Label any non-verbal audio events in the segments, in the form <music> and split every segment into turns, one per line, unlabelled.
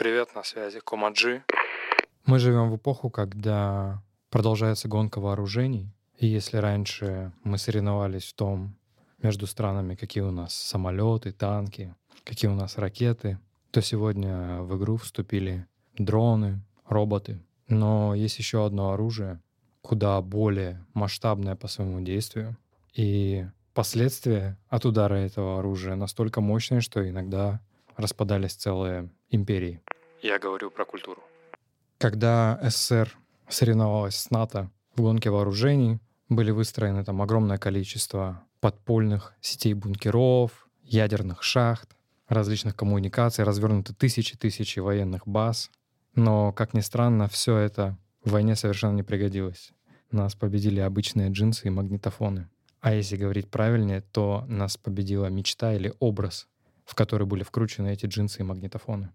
Привет, на связи Комаджи.
Мы живем в эпоху, когда продолжается гонка вооружений. И если раньше мы соревновались в том между странами, какие у нас самолеты, танки, какие у нас ракеты, то сегодня в игру вступили дроны, роботы. Но есть еще одно оружие, куда более масштабное по своему действию. И последствия от удара этого оружия настолько мощные, что иногда распадались целые империи.
Я говорю про культуру.
Когда СССР соревновалась с НАТО в гонке вооружений, были выстроены там огромное количество подпольных сетей бункеров, ядерных шахт, различных коммуникаций, развернуты тысячи-тысячи военных баз. Но, как ни странно, все это в войне совершенно не пригодилось. Нас победили обычные джинсы и магнитофоны. А если говорить правильнее, то нас победила мечта или образ, в который были вкручены эти джинсы и магнитофоны.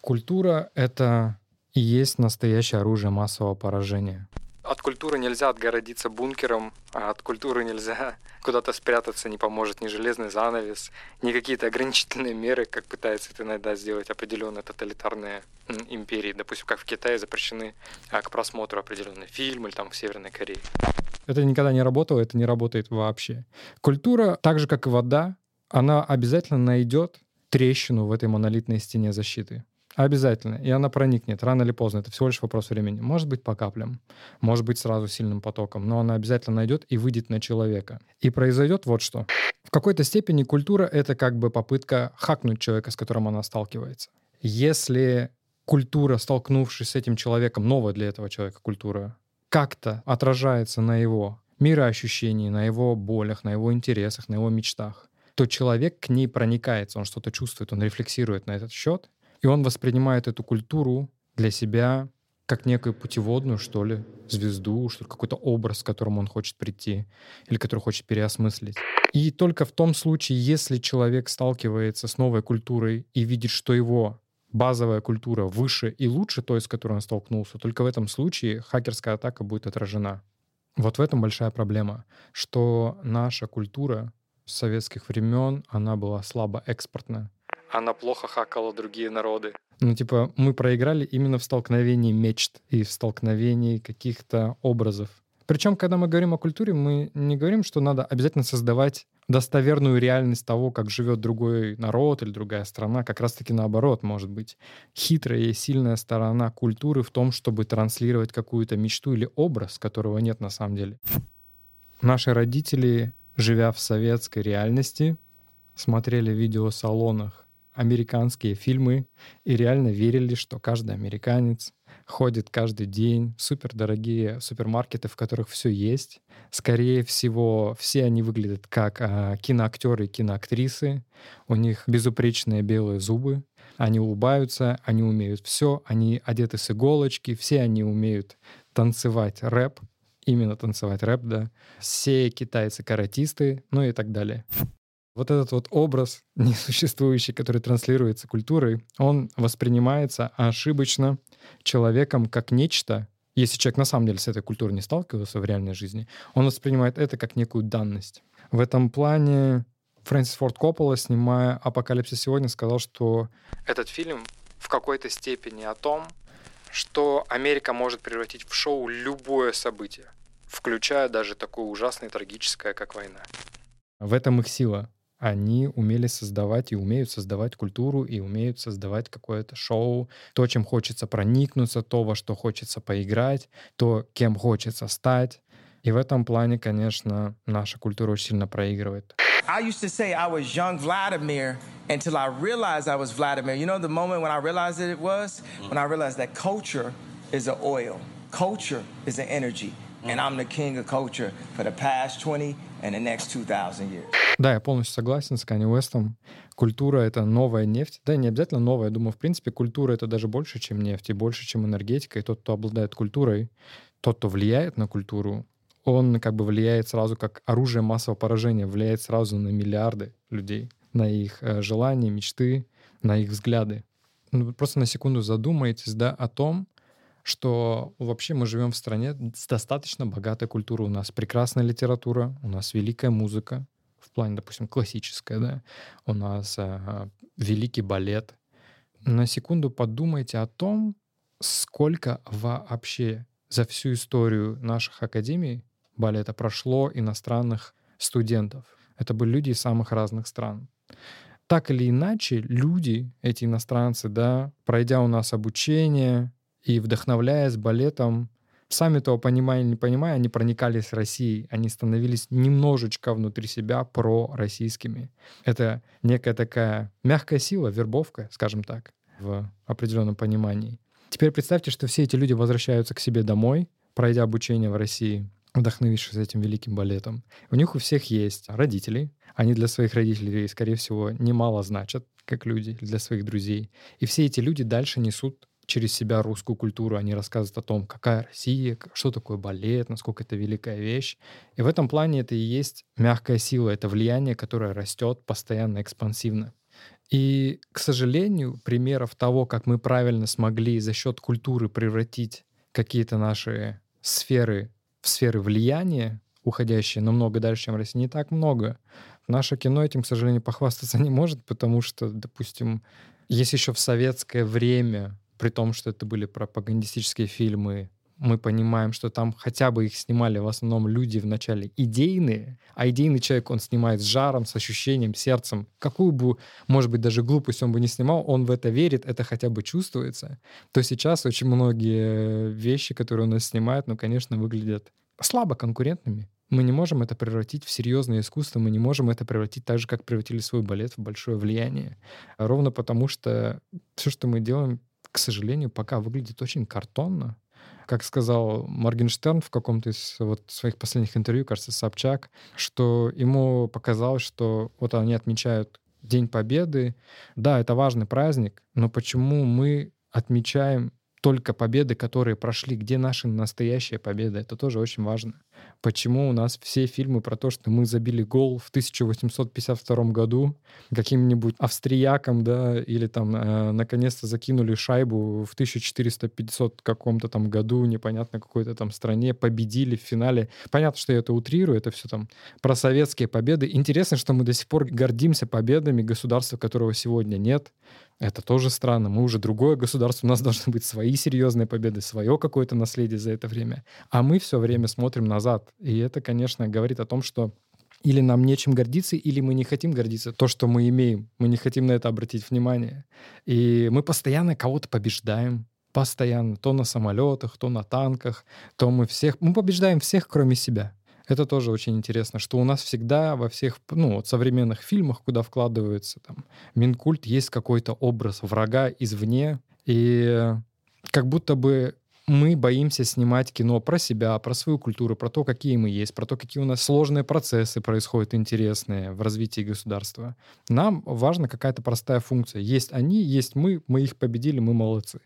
Культура — это и есть настоящее оружие массового поражения.
От культуры нельзя отгородиться бункером, а от культуры нельзя <laughs> куда-то спрятаться, не поможет ни железный занавес, ни какие-то ограничительные меры, как пытается это иногда сделать определенные тоталитарные империи. Допустим, как в Китае запрещены а, к просмотру определенные фильмы или там в Северной Корее.
Это никогда не работало, это не работает вообще. Культура, так же как и вода, она обязательно найдет трещину в этой монолитной стене защиты. Обязательно. И она проникнет рано или поздно. Это всего лишь вопрос времени. Может быть, по каплям, может быть, сразу сильным потоком, но она обязательно найдет и выйдет на человека. И произойдет вот что. В какой-то степени культура — это как бы попытка хакнуть человека, с которым она сталкивается. Если культура, столкнувшись с этим человеком, новая для этого человека культура, как-то отражается на его мироощущении, на его болях, на его интересах, на его мечтах, то человек к ней проникается, он что-то чувствует, он рефлексирует на этот счет, и он воспринимает эту культуру для себя как некую путеводную, что ли, звезду, что ли, какой-то образ, к которому он хочет прийти или который хочет переосмыслить. И только в том случае, если человек сталкивается с новой культурой и видит, что его базовая культура выше и лучше той, с которой он столкнулся, только в этом случае хакерская атака будет отражена. Вот в этом большая проблема, что наша культура советских времен, она была слабо экспортная
она плохо хакала другие народы.
Ну, типа, мы проиграли именно в столкновении мечт и в столкновении каких-то образов. Причем, когда мы говорим о культуре, мы не говорим, что надо обязательно создавать достоверную реальность того, как живет другой народ или другая страна. Как раз-таки наоборот, может быть. Хитрая и сильная сторона культуры в том, чтобы транслировать какую-то мечту или образ, которого нет на самом деле. Наши родители, живя в советской реальности, смотрели в видеосалонах американские фильмы и реально верили, что каждый американец ходит каждый день в супердорогие супермаркеты, в которых все есть. Скорее всего, все они выглядят как а, киноактеры и киноактрисы. У них безупречные белые зубы. Они улыбаются, они умеют все, они одеты с иголочки, все они умеют танцевать рэп, именно танцевать рэп, да. Все китайцы каратисты, ну и так далее вот этот вот образ <laughs> несуществующий, который транслируется культурой, он воспринимается ошибочно человеком как нечто, если человек на самом деле с этой культурой не сталкивался в реальной жизни, он воспринимает это как некую данность. В этом плане Фрэнсис Форд Коппола, снимая «Апокалипсис сегодня», сказал, что
этот фильм в какой-то степени о том, что Америка может превратить в шоу любое событие, включая даже такое ужасное и трагическое, как война.
В этом их сила они умели создавать и умеют создавать культуру, и умеют создавать какое-то шоу, то, чем хочется проникнуться, то, во что хочется поиграть, то, кем хочется стать. И в этом плане, конечно, наша культура очень сильно проигрывает. I used to say I was young Vladimir until I realized I was Vladimir. You know the moment when I realized it was? When I realized that culture is an oil, culture is an energy, and I'm the king of culture for the past 20 and the next 2000 years. Да, я полностью согласен с Канни Уэстом. Культура — это новая нефть. Да, не обязательно новая. Я думаю, в принципе, культура — это даже больше, чем нефть, и больше, чем энергетика. И тот, кто обладает культурой, тот, кто влияет на культуру, он как бы влияет сразу как оружие массового поражения, влияет сразу на миллиарды людей, на их э, желания, мечты, на их взгляды. Ну, просто на секунду задумайтесь, да, о том, что вообще мы живем в стране с достаточно богатой культурой. У нас прекрасная литература, у нас великая музыка, в плане, допустим, классическая, да, у нас а, великий балет, на секунду подумайте о том, сколько вообще за всю историю наших академий балета прошло иностранных студентов. Это были люди из самых разных стран. Так или иначе, люди, эти иностранцы, да, пройдя у нас обучение и вдохновляясь балетом, сами того понимая или не понимая, они проникались Россией, они становились немножечко внутри себя пророссийскими. Это некая такая мягкая сила, вербовка, скажем так, в определенном понимании. Теперь представьте, что все эти люди возвращаются к себе домой, пройдя обучение в России, вдохновившись этим великим балетом. У них у всех есть родители. Они для своих родителей, скорее всего, немало значат, как люди, для своих друзей. И все эти люди дальше несут через себя русскую культуру. Они рассказывают о том, какая Россия, что такое балет, насколько это великая вещь. И в этом плане это и есть мягкая сила, это влияние, которое растет постоянно экспансивно. И, к сожалению, примеров того, как мы правильно смогли за счет культуры превратить какие-то наши сферы в сферы влияния, уходящие намного дальше, чем Россия, не так много. Наше кино этим, к сожалению, похвастаться <laughs> не может, потому что, допустим, есть еще в советское время, при том, что это были пропагандистические фильмы, мы понимаем, что там хотя бы их снимали в основном люди вначале идейные, а идейный человек он снимает с жаром, с ощущением, сердцем. Какую бы, может быть, даже глупость он бы не снимал, он в это верит, это хотя бы чувствуется. То сейчас очень многие вещи, которые у нас снимают, ну, конечно, выглядят слабо конкурентными. Мы не можем это превратить в серьезное искусство, мы не можем это превратить так же, как превратили свой балет в большое влияние. Ровно потому, что все, что мы делаем, к сожалению, пока выглядит очень картонно. Как сказал Моргенштерн в каком-то из вот своих последних интервью, кажется, Собчак, что ему показалось, что вот они отмечают День Победы. Да, это важный праздник, но почему мы отмечаем только победы, которые прошли, где наша настоящая победа. Это тоже очень важно. Почему у нас все фильмы про то, что мы забили гол в 1852 году каким-нибудь австриякам, да, или там э, наконец-то закинули шайбу в 1450 каком-то там году, непонятно какой-то там стране, победили в финале. Понятно, что я это утрирую, это все там про советские победы. Интересно, что мы до сих пор гордимся победами государства, которого сегодня нет. Это тоже странно. Мы уже другое государство, у нас должны быть свои серьезные победы, свое какое-то наследие за это время. А мы все время смотрим назад. И это, конечно, говорит о том, что или нам нечем гордиться, или мы не хотим гордиться то, что мы имеем. Мы не хотим на это обратить внимание. И мы постоянно кого-то побеждаем. Постоянно. То на самолетах, то на танках, то мы всех... Мы побеждаем всех, кроме себя. Это тоже очень интересно, что у нас всегда во всех ну, вот современных фильмах, куда вкладывается там Минкульт, есть какой-то образ врага извне, и как будто бы мы боимся снимать кино про себя, про свою культуру, про то, какие мы есть, про то, какие у нас сложные процессы происходят интересные в развитии государства. Нам важна какая-то простая функция. Есть они, есть мы, мы их победили, мы молодцы.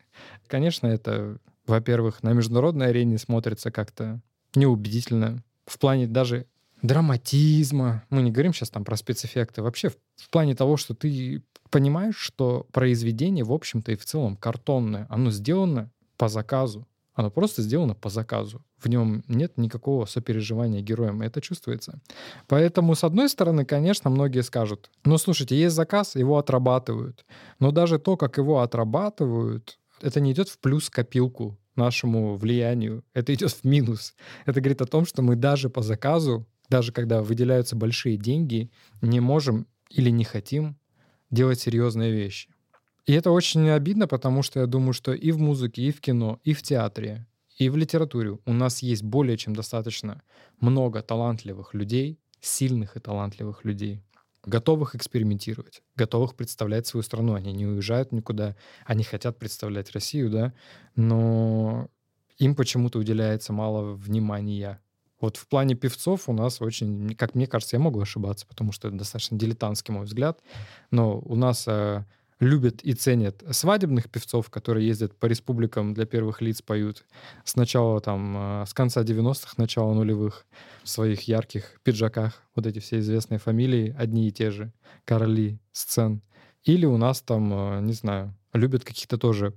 Конечно, это, во-первых, на международной арене смотрится как-то неубедительно, в плане даже драматизма. Мы не говорим сейчас там про спецэффекты. Вообще в, в плане того, что ты понимаешь, что произведение, в общем-то, и в целом картонное, оно сделано по заказу. Оно просто сделано по заказу. В нем нет никакого сопереживания героям, это чувствуется. Поэтому, с одной стороны, конечно, многие скажут, ну, слушайте, есть заказ, его отрабатывают. Но даже то, как его отрабатывают, это не идет в плюс копилку нашему влиянию, это идет в минус. Это говорит о том, что мы даже по заказу, даже когда выделяются большие деньги, не можем или не хотим делать серьезные вещи. И это очень обидно, потому что я думаю, что и в музыке, и в кино, и в театре, и в литературе у нас есть более чем достаточно много талантливых людей, сильных и талантливых людей готовых экспериментировать, готовых представлять свою страну. Они не уезжают никуда, они хотят представлять Россию, да, но им почему-то уделяется мало внимания. Вот в плане певцов у нас очень, как мне кажется, я могу ошибаться, потому что это достаточно дилетантский мой взгляд, но у нас э, любят и ценят свадебных певцов, которые ездят по республикам для первых лиц, поют сначала там, э, с конца 90-х, начала нулевых, в своих ярких пиджаках, вот эти все известные фамилии, одни и те же, короли сцен. Или у нас там, э, не знаю, любят каких-то тоже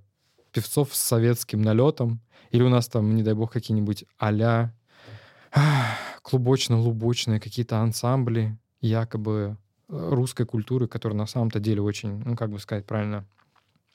певцов с советским налетом, или у нас там, не дай бог, какие-нибудь а-ля клубочно-лубочные какие-то ансамбли, якобы русской культуры, которая на самом-то деле очень, ну, как бы сказать правильно,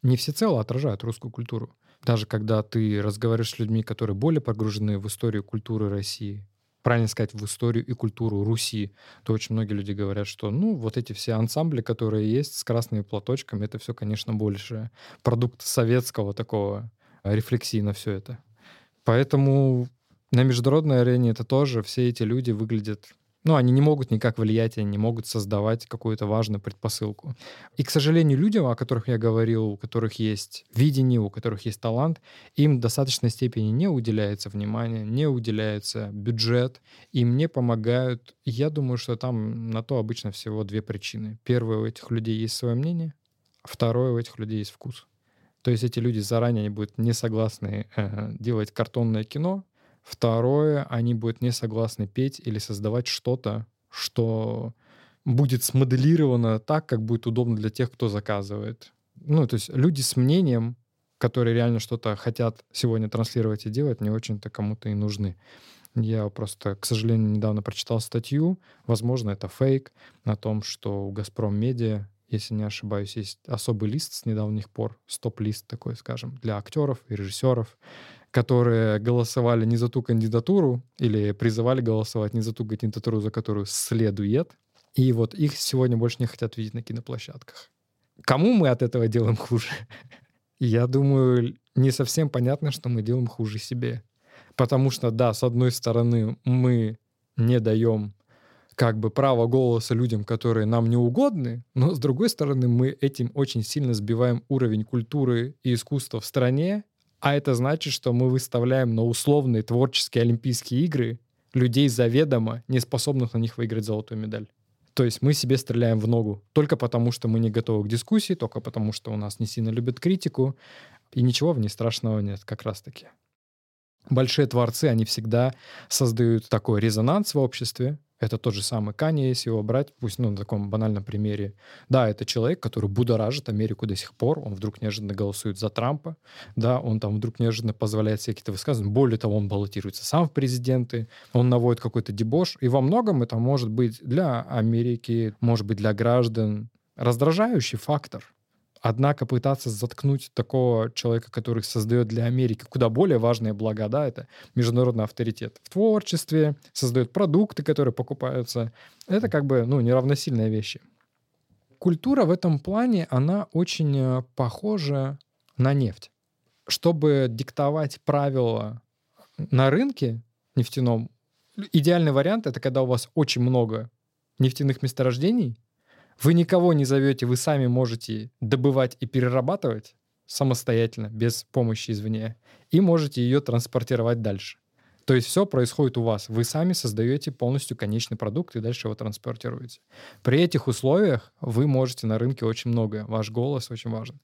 не всецело отражают русскую культуру. Даже когда ты разговариваешь с людьми, которые более погружены в историю культуры России, правильно сказать, в историю и культуру Руси, то очень многие люди говорят, что, ну, вот эти все ансамбли, которые есть с красными платочками, это все, конечно, больше продукт советского такого рефлексии на все это. Поэтому на международной арене это тоже все эти люди выглядят ну, они не могут никак влиять, они не могут создавать какую-то важную предпосылку. И, к сожалению, людям, о которых я говорил, у которых есть видение, у которых есть талант, им в достаточной степени не уделяется внимание, не уделяется бюджет, им не помогают. Я думаю, что там на то обычно всего две причины. Первое, у этих людей есть свое мнение, второе, у этих людей есть вкус. То есть эти люди заранее не будут не согласны э, делать картонное кино, Второе, они будут не согласны петь или создавать что-то, что будет смоделировано так, как будет удобно для тех, кто заказывает. Ну, то есть люди с мнением, которые реально что-то хотят сегодня транслировать и делать, не очень-то кому-то и нужны. Я просто, к сожалению, недавно прочитал статью, возможно, это фейк, на том, что у «Газпром Медиа», если не ошибаюсь, есть особый лист с недавних пор, стоп-лист такой, скажем, для актеров и режиссеров, которые голосовали не за ту кандидатуру или призывали голосовать не за ту кандидатуру, за которую следует. И вот их сегодня больше не хотят видеть на киноплощадках. Кому мы от этого делаем хуже? <laughs> Я думаю, не совсем понятно, что мы делаем хуже себе. Потому что, да, с одной стороны, мы не даем как бы право голоса людям, которые нам не угодны, но с другой стороны, мы этим очень сильно сбиваем уровень культуры и искусства в стране, а это значит, что мы выставляем на условные творческие Олимпийские игры людей заведомо, не способных на них выиграть золотую медаль. То есть мы себе стреляем в ногу только потому, что мы не готовы к дискуссии, только потому, что у нас не сильно любят критику, и ничего в ней страшного нет как раз-таки. Большие творцы, они всегда создают такой резонанс в обществе, это тот же самый Канье, если его брать, пусть ну, на таком банальном примере. Да, это человек, который будоражит Америку до сих пор. Он вдруг неожиданно голосует за Трампа. Да, он там вдруг неожиданно позволяет себе какие-то высказывания. Более того, он баллотируется сам в президенты. Он наводит какой-то дебош. И во многом это может быть для Америки, может быть для граждан раздражающий фактор. Однако пытаться заткнуть такого человека, который создает для Америки куда более важные блага, да, это международный авторитет в творчестве, создает продукты, которые покупаются, это как бы, ну, неравносильные вещи. Культура в этом плане, она очень э, похожа на нефть. Чтобы диктовать правила на рынке нефтяном, идеальный вариант — это когда у вас очень много нефтяных месторождений, вы никого не зовете, вы сами можете добывать и перерабатывать самостоятельно, без помощи извне, и можете ее транспортировать дальше. То есть все происходит у вас. Вы сами создаете полностью конечный продукт и дальше его транспортируете. При этих условиях вы можете на рынке очень многое. Ваш голос очень важен.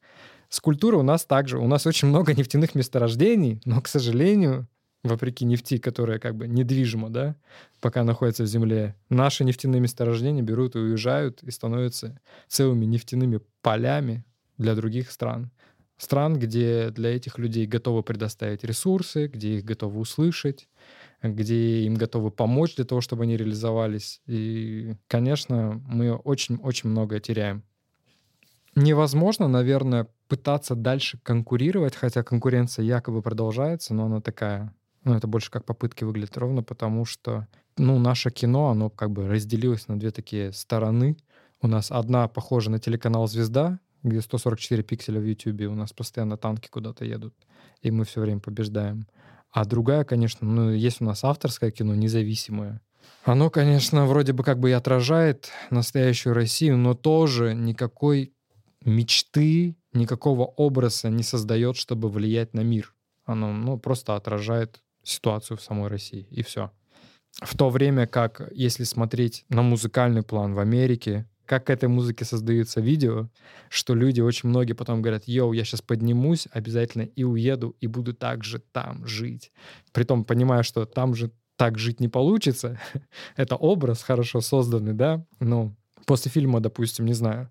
С культурой у нас также. У нас очень много нефтяных месторождений, но, к сожалению, вопреки нефти, которая как бы недвижима, да, пока находится в земле, наши нефтяные месторождения берут и уезжают и становятся целыми нефтяными полями для других стран. Стран, где для этих людей готовы предоставить ресурсы, где их готовы услышать, где им готовы помочь для того, чтобы они реализовались. И, конечно, мы очень-очень многое теряем. Невозможно, наверное, пытаться дальше конкурировать, хотя конкуренция якобы продолжается, но она такая ну, это больше как попытки выглядит ровно потому, что, ну, наше кино, оно как бы разделилось на две такие стороны. У нас одна похожа на телеканал «Звезда», где 144 пикселя в YouTube, у нас постоянно танки куда-то едут, и мы все время побеждаем. А другая, конечно, ну, есть у нас авторское кино, независимое. Оно, конечно, вроде бы как бы и отражает настоящую Россию, но тоже никакой мечты, никакого образа не создает, чтобы влиять на мир. Оно ну, просто отражает ситуацию в самой России, и все. В то время как, если смотреть на музыкальный план в Америке, как к этой музыке создаются видео, что люди очень многие потом говорят, йоу, я сейчас поднимусь обязательно и уеду, и буду также там жить. Притом понимая, что там же так жить не получится. <laughs> Это образ хорошо созданный, да? Ну, после фильма, допустим, не знаю,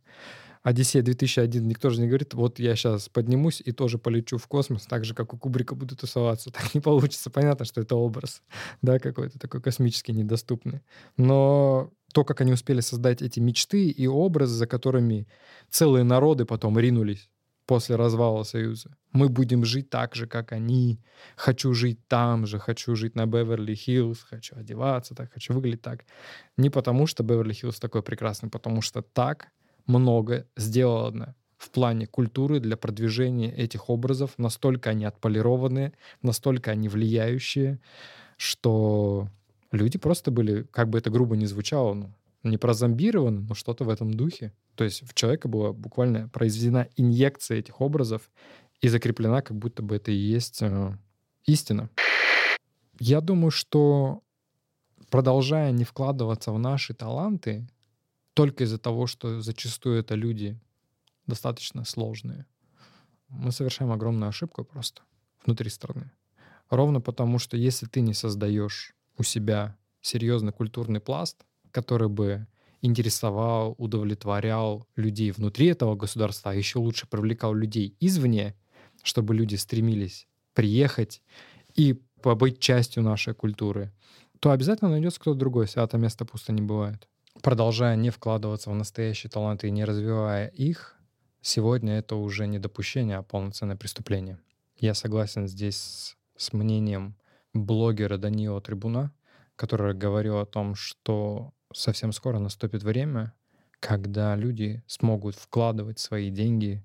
Одиссея 2001 никто же не говорит, вот я сейчас поднимусь и тоже полечу в космос, так же, как у Кубрика буду тусоваться. <laughs> Так не получится. Понятно, что это образ, да, какой-то такой космический, недоступный. Но то, как они успели создать эти мечты и образы, за которыми целые народы потом ринулись, после развала Союза. Мы будем жить так же, как они. Хочу жить там же, хочу жить на Беверли-Хиллз, хочу одеваться так, хочу выглядеть так. Не потому, что Беверли-Хиллз такой прекрасный, потому что так много сделано в плане культуры для продвижения этих образов. Настолько они отполированные, настолько они влияющие, что люди просто были, как бы это грубо не звучало, ну, не прозомбированы, но что-то в этом духе. То есть в человека была буквально произведена инъекция этих образов и закреплена, как будто бы это и есть э, истина. Я думаю, что продолжая не вкладываться в наши таланты, только из-за того, что зачастую это люди достаточно сложные, мы совершаем огромную ошибку просто внутри страны. Ровно потому, что если ты не создаешь у себя серьезный культурный пласт, который бы интересовал, удовлетворял людей внутри этого государства, а еще лучше привлекал людей извне, чтобы люди стремились приехать и побыть частью нашей культуры, то обязательно найдется кто-то другой, свято место пусто не бывает. Продолжая не вкладываться в настоящие таланты и не развивая их, сегодня это уже не допущение, а полноценное преступление. Я согласен здесь с, мнением блогера Даниила Трибуна, который говорил о том, что совсем скоро наступит время, когда люди смогут вкладывать свои деньги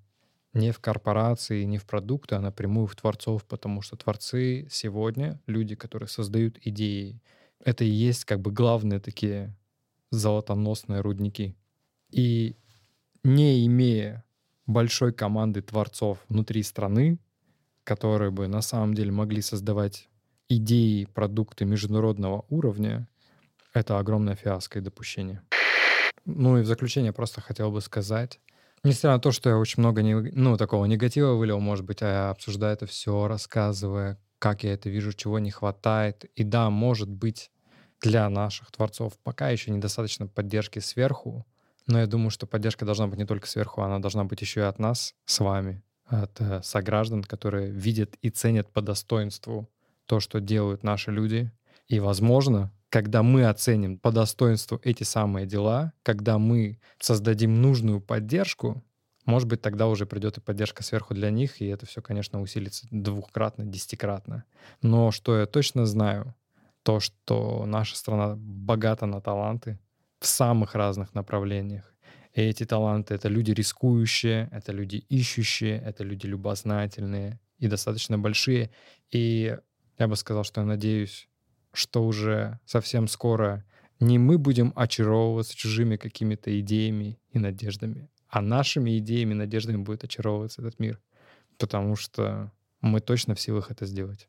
не в корпорации, не в продукты, а напрямую в творцов, потому что творцы сегодня, люди, которые создают идеи, это и есть как бы главные такие золотоносные рудники. И не имея большой команды творцов внутри страны, которые бы на самом деле могли создавать идеи, продукты международного уровня, это огромная фиаско и допущение. Ну и в заключение просто хотел бы сказать, несмотря на то, что я очень много не, ну, такого негатива вылил, может быть, а обсуждаю это все, рассказывая, как я это вижу, чего не хватает. И да, может быть, для наших творцов пока еще недостаточно поддержки сверху, но я думаю, что поддержка должна быть не только сверху, она должна быть еще и от нас с вами, от э, сограждан, которые видят и ценят по достоинству то, что делают наши люди. И, возможно, когда мы оценим по достоинству эти самые дела, когда мы создадим нужную поддержку, может быть, тогда уже придет и поддержка сверху для них, и это все, конечно, усилится двухкратно, десятикратно. Но что я точно знаю, то, что наша страна богата на таланты в самых разных направлениях. И эти таланты — это люди рискующие, это люди ищущие, это люди любознательные и достаточно большие. И я бы сказал, что я надеюсь, что уже совсем скоро не мы будем очаровываться чужими какими-то идеями и надеждами, а нашими идеями и надеждами будет очаровываться этот мир. Потому что мы точно в силах это сделать.